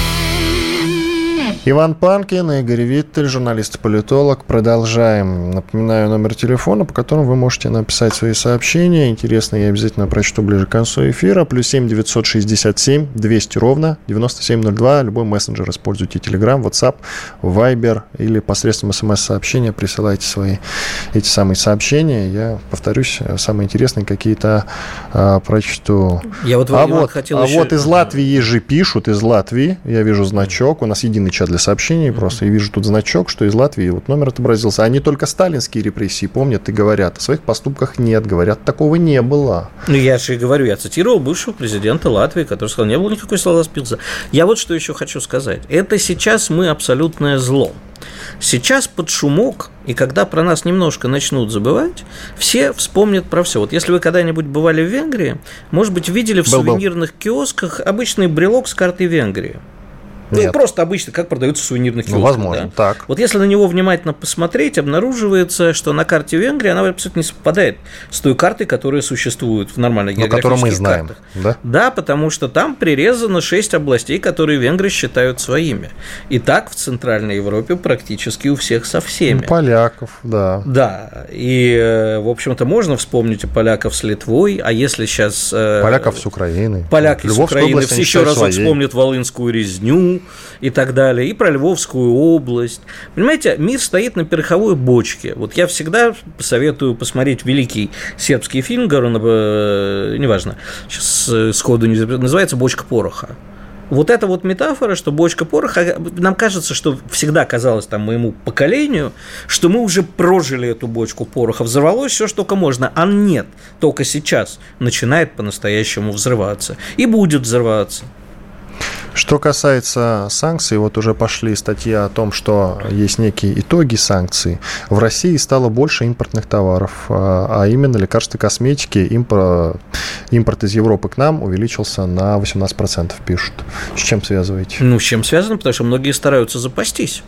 Иван Панкин, Игорь Виттель, журналист-политолог. Продолжаем. Напоминаю номер телефона, по которому вы можете написать свои сообщения. Интересно, я обязательно прочту ближе к концу эфира. Плюс 7 967 200 ровно 9702. Любой мессенджер используйте. Telegram, WhatsApp, Viber или посредством смс-сообщения присылайте свои эти самые сообщения. Я повторюсь, самые интересные какие-то а, прочту. Я вот, а вот, хотел а еще... вот из Латвии же пишут, из Латвии. Я вижу значок. У нас единый чат для сообщений просто. И вижу тут значок, что из Латвии вот номер отобразился. Они только сталинские репрессии помнят и говорят. О своих поступках нет. Говорят, такого не было. Ну, я же и говорю, я цитировал бывшего президента Латвии, который сказал, не было никакой слова спилза. Я вот что еще хочу сказать. Это сейчас мы абсолютное зло. Сейчас под шумок, и когда про нас немножко начнут забывать, все вспомнят про все. Вот если вы когда-нибудь бывали в Венгрии, может быть, видели в был, сувенирных киосках обычный брелок с картой Венгрии. Ну, Нет. просто обычно, как продаются в сувенирных ну, киосках. Ну, возможно, да? так. Вот если на него внимательно посмотреть, обнаруживается, что на карте Венгрии она абсолютно не совпадает с той картой, которая существует в нормальных ну, географических мы знаем, картах. Да? да, потому что там прирезано 6 областей, которые венгры считают своими. И так в Центральной Европе практически у всех со всеми. Ну, поляков, да. Да, и, э, в общем-то, можно вспомнить поляков с Литвой, а если сейчас... Э, поляков с Украины. Поляки с Украины еще разок вспомнят Волынскую резню, и так далее, и про Львовскую область. Понимаете, мир стоит на перховой бочке. Вот я всегда советую посмотреть великий сербский фильм, говорю, э, неважно, сейчас э, сходу не называется «Бочка пороха». Вот эта вот метафора, что бочка пороха, нам кажется, что всегда казалось там моему поколению, что мы уже прожили эту бочку пороха, взорвалось все, что только можно, а нет, только сейчас начинает по-настоящему взрываться и будет взрываться. Что касается санкций, вот уже пошли статьи о том, что есть некие итоги санкций. В России стало больше импортных товаров, а, а именно лекарства и косметики. Импорт, импорт из Европы к нам увеличился на 18%, пишут. С чем связываете? Ну, с чем связано? Потому что многие стараются запастись.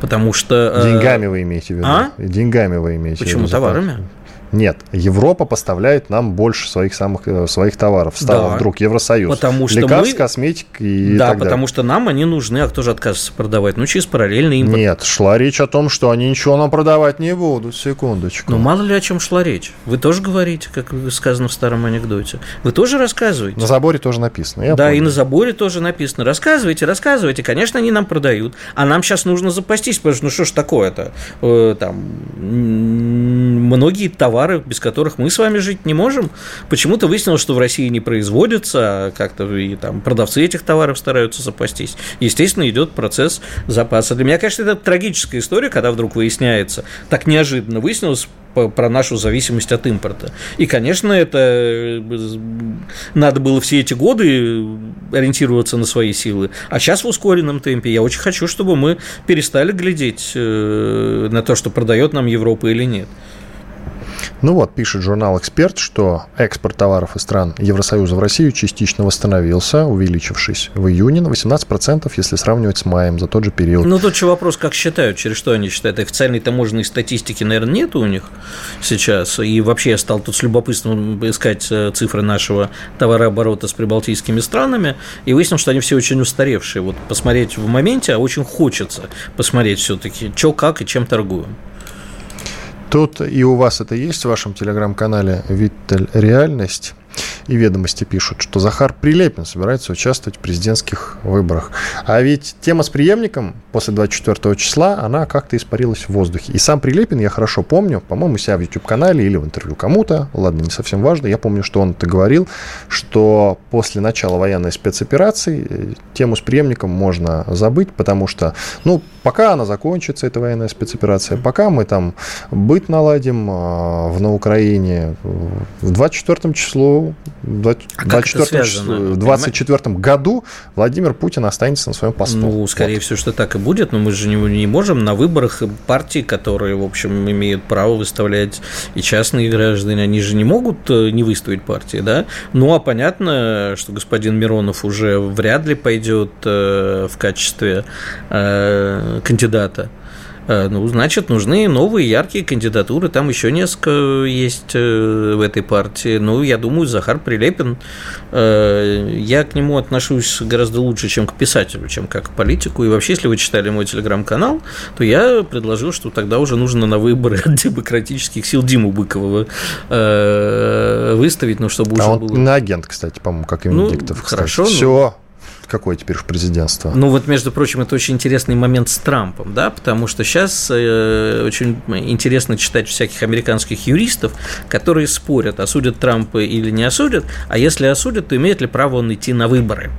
Потому что... Э, Деньгами вы имеете в виду? А? Деньгами вы имеете Почему? в виду? Почему? Товарами? Нет, Европа поставляет нам больше своих самых э, своих товаров. Стало да, вдруг Евросоюз. Потому что Лекарств, мы... косметик и Да, так потому что нам они нужны, а кто же отказывается продавать? Ну, через параллельный импорт. Нет, шла речь о том, что они ничего нам продавать не будут. Секундочку. Ну, мало ли о чем шла речь. Вы тоже говорите, как сказано в старом анекдоте. Вы тоже рассказываете. На заборе тоже написано. Я да, помню. и на заборе тоже написано. Рассказывайте, рассказывайте. Конечно, они нам продают. А нам сейчас нужно запастись, потому что ну что ж такое-то? Э, там многие товары, без которых мы с вами жить не можем. Почему-то выяснилось, что в России не производится, а как-то и там продавцы этих товаров стараются запастись. Естественно, идет процесс запаса. Для меня, конечно, это трагическая история, когда вдруг выясняется, так неожиданно выяснилось про нашу зависимость от импорта. И, конечно, это э, надо было все эти годы ориентироваться на свои силы. А сейчас в ускоренном темпе я очень хочу, чтобы мы перестали глядеть э, на то, что продает нам Европа или нет. Ну вот, пишет журнал «Эксперт», что экспорт товаров из стран Евросоюза в Россию частично восстановился, увеличившись в июне на 18%, если сравнивать с маем за тот же период. Ну, тут еще вопрос, как считают, через что они считают. Официальной таможенной статистики, наверное, нет у них сейчас. И вообще я стал тут с любопытством искать э, цифры нашего товарооборота с прибалтийскими странами, и выяснил, что они все очень устаревшие. Вот посмотреть в моменте, а очень хочется посмотреть все-таки, что, как и чем торгуем. Тут и у вас это есть в вашем телеграм-канале «Виттель Реальность» и ведомости пишут, что Захар Прилепин собирается участвовать в президентских выборах. А ведь тема с преемником после 24 числа, она как-то испарилась в воздухе. И сам Прилепин, я хорошо помню, по-моему, себя в YouTube-канале или в интервью кому-то, ладно, не совсем важно, я помню, что он это говорил, что после начала военной спецоперации э, тему с преемником можно забыть, потому что, ну, пока она закончится, эта военная спецоперация, пока мы там быт наладим э, в, на Украине, в 24 числу, в 24, числу, 24 году Владимир Путин останется на своем посту. Ну, скорее вот. всего, что так и будет, но мы же не, не можем на выборах партии, которые, в общем, имеют право выставлять и частные граждане, они же не могут э, не выставить партии, да? Ну, а понятно, что господин Миронов уже вряд ли пойдет э, в качестве э, кандидата. Э, ну, значит, нужны новые яркие кандидатуры. Там еще несколько есть э, в этой партии. Ну, я думаю, Захар Прилепин. Э, я к нему отношусь гораздо лучше, чем к писателю, чем как к политику. И вообще, если вы читали мой телеграм-канал, то я предложил, что тогда уже нужно на выборы от демократических сил Диму Быкова выставить, ну, чтобы а уже он было... на агент, кстати, по-моему, как именно ну, Диктов. Хорошо. Все. Какое теперь в президентство. Ну вот, между прочим, это очень интересный момент с Трампом, да, потому что сейчас э, очень интересно читать всяких американских юристов, которые спорят, осудят Трампа или не осудят, а если осудят, то имеет ли право он идти на выборы.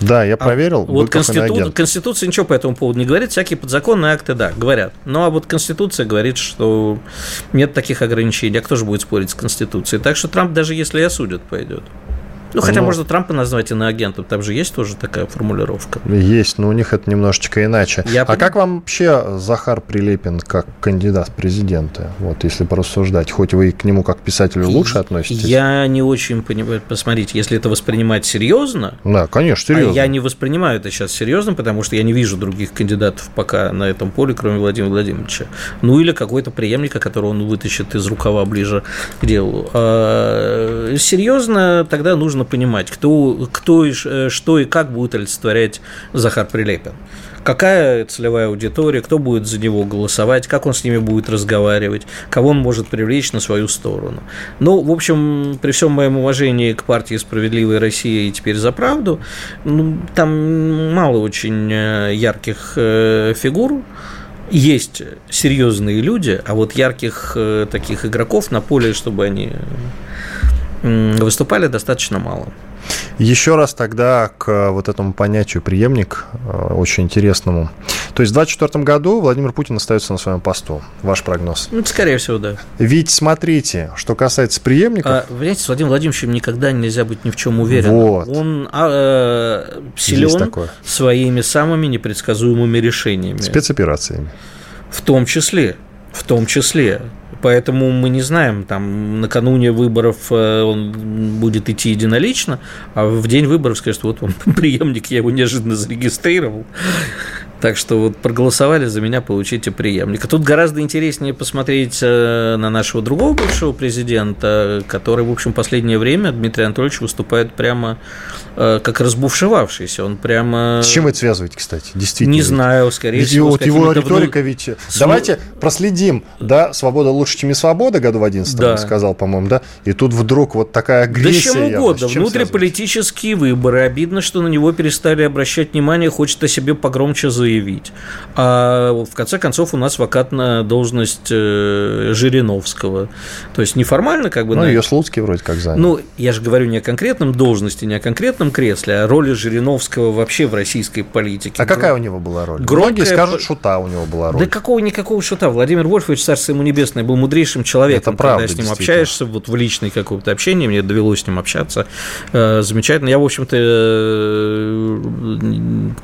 Да, я проверил. А вот конститу... Конституция ничего по этому поводу не говорит, всякие подзаконные акты, да, говорят. Ну, а вот Конституция говорит, что нет таких ограничений. А кто же будет спорить с Конституцией? Так что Трамп даже если и осудят, пойдет. Ну, хотя но... можно Трампа назвать иноагентом, там же есть тоже такая формулировка. Есть, но у них это немножечко иначе. Я а пон... как вам вообще Захар Прилепин как кандидат в президенты? Вот если порассуждать, хоть вы к нему как писателю лучше относитесь? Я не очень понимаю, посмотрите, если это воспринимать серьезно... Да, конечно, серьезно. А я не воспринимаю это сейчас серьезно, потому что я не вижу других кандидатов пока на этом поле, кроме Владимира Владимировича. Ну, или какой-то преемника, которого он вытащит из рукава ближе к делу. А, серьезно, тогда нужно нужно понимать, кто, кто и э, что и как будет олицетворять Захар Прилепин. Какая целевая аудитория, кто будет за него голосовать, как он с ними будет разговаривать, кого он может привлечь на свою сторону. Ну, в общем, при всем моем уважении к партии «Справедливая Россия» и «Теперь за правду», ну, там мало очень э, ярких э, фигур, есть серьезные люди, а вот ярких таких игроков на поле, чтобы они выступали достаточно мало. Еще раз тогда к вот этому понятию преемник, э, очень интересному. То есть в 2024 году Владимир Путин остается на своем посту. Ваш прогноз? Ну, скорее всего, да. Ведь смотрите, что касается преемников... А, знаете, с Владимиром Владимировичем никогда нельзя быть ни в чем уверенным. Вот. Он а, э, силен своими самыми непредсказуемыми решениями. Спецоперациями. В том числе. В том числе. Поэтому мы не знаем, там накануне выборов э, он будет идти единолично, а в день выборов скажет, вот он преемник, я его неожиданно зарегистрировал. Так что вот проголосовали за меня, получите преемника. Тут гораздо интереснее посмотреть э, на нашего другого бывшего президента, который, в общем, последнее время, Дмитрий Анатольевич, выступает прямо э, как разбушевавшийся. Он прямо... С чем вы это связываете, кстати? Действительно. Не знаю, скорее ведь всего. Вот его риторика ведь... С... Давайте проследим, да, свобода лучше, чем и свобода, году в 11 да. сказал, по-моему, да? И тут вдруг вот такая агрессия. Да чем угодно. Чем Внутриполитические выборы. Обидно, что на него перестали обращать внимание, хочет о себе погромче заявить заявить. А в конце концов у нас вакантная должность э, Жириновского. То есть неформально как бы... Ну, на... ее Слуцкий вроде как занял. Ну, я же говорю не о конкретном должности, не о конкретном кресле, а о роли Жириновского вообще в российской политике. А Гр... какая у него была роль? Громкая... Многие скажут, шута у него была роль. Да какого никакого шута. Владимир Вольфович, царство ему небесное, был мудрейшим человеком. Это правда, когда с ним общаешься, вот в личной каком-то общении, мне довелось с ним общаться. Э, замечательно. Я, в общем-то, э,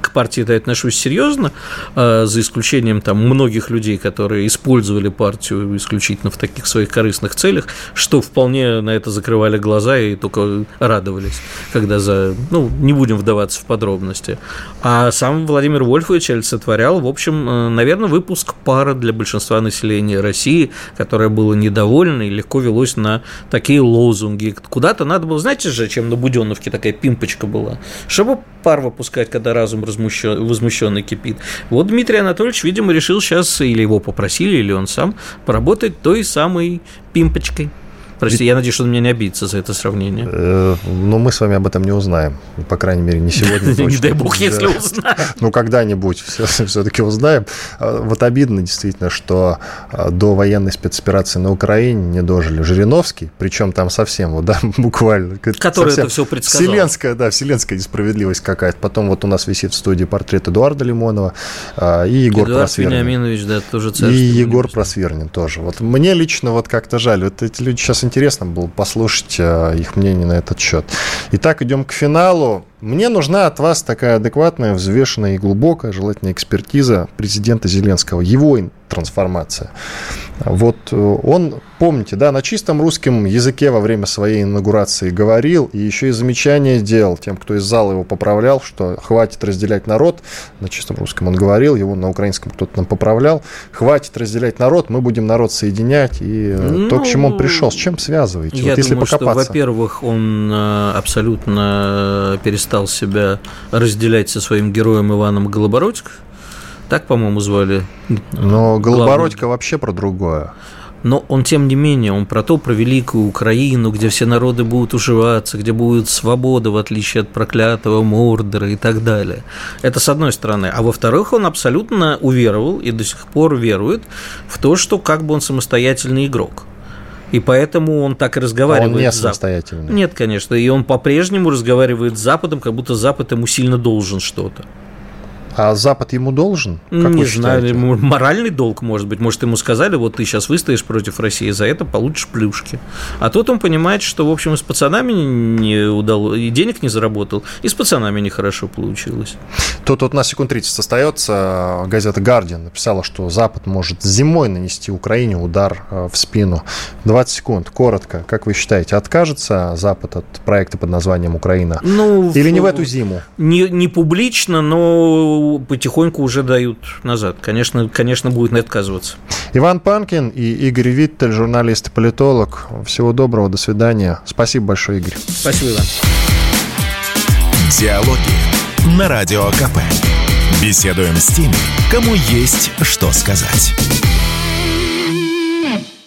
к партии-то отношусь серьезно, серьезно, а, за исключением там многих людей, которые использовали партию исключительно в таких своих корыстных целях, что вполне на это закрывали глаза и только радовались, когда за... Ну, не будем вдаваться в подробности. А сам Владимир Вольфович олицетворял, в общем, э, наверное, выпуск пара для большинства населения России, которое было недовольно и легко велось на такие лозунги. Куда-то надо было, знаете же, чем на Буденовке такая пимпочка была, чтобы пар выпускать, когда разум возмущенный кипит. Вот Дмитрий Анатольевич, видимо, решил сейчас, или его попросили, или он сам, поработать той самой пимпочкой. Прости, я надеюсь, что он меня не обидится за это сравнение. Э, но мы с вами об этом не узнаем. По крайней мере, не сегодня. Не дай бог, если узнаем. Ну, когда-нибудь все-таки узнаем. А, вот обидно действительно, что а, до военной спецоперации на Украине не дожили Жириновский, причем там совсем, вот, да, буквально. Который это все предсказал. Вселенская, да, вселенская несправедливость какая-то. Потом вот у нас висит в студии портрет Эдуарда Лимонова а, и Егор Эдуард Просвернин. Да, тоже И Егор Просвернин тоже. Вот мне лично вот как-то жаль. Вот эти люди сейчас интересно было послушать их мнение на этот счет. Итак, идем к финалу. Мне нужна от вас такая адекватная, взвешенная и глубокая, желательно экспертиза президента Зеленского, его трансформация. Вот э, он, помните, да, на чистом русском языке во время своей инаугурации говорил, и еще и замечания делал тем, кто из зала его поправлял, что хватит разделять народ. На чистом русском он говорил, его на украинском кто-то нам поправлял. Хватит разделять народ, мы будем народ соединять. И ну, то, к чему он пришел, с чем связываете? Я вот, если думаю, покопаться. что, во-первых, он э, абсолютно перестал стал себя разделять со своим героем Иваном Голобородько. Так, по-моему, звали. Но Голобородько главный. вообще про другое. Но он, тем не менее, он про то, про великую Украину, где все народы будут уживаться, где будет свобода, в отличие от проклятого Мордора и так далее. Это с одной стороны. А во-вторых, он абсолютно уверовал и до сих пор верует в то, что как бы он самостоятельный игрок. И поэтому он так и разговаривает. А он не самостоятельный. Нет, конечно. И он по-прежнему разговаривает с Западом, как будто Запад ему сильно должен что-то. А Запад ему должен? Как не знаю, ему моральный долг, может быть. Может, ему сказали, вот ты сейчас выстоишь против России, за это получишь плюшки. А тут он понимает, что, в общем, с пацанами не удалось, и денег не заработал, и с пацанами нехорошо получилось. Тут вот на секунд 30 остается. Газета «Гардиан» написала, что Запад может зимой нанести Украине удар э, в спину. 20 секунд, коротко. Как вы считаете, откажется Запад от проекта под названием «Украина»? Ну, Или не в эту зиму? Не, не публично, но потихоньку уже дают назад. Конечно, конечно, будет не отказываться. Иван Панкин и Игорь Виттель, журналист и политолог. Всего доброго, до свидания. Спасибо большое, Игорь. Спасибо, Иван. Диалоги на Радио КП. Беседуем с теми, кому есть что сказать.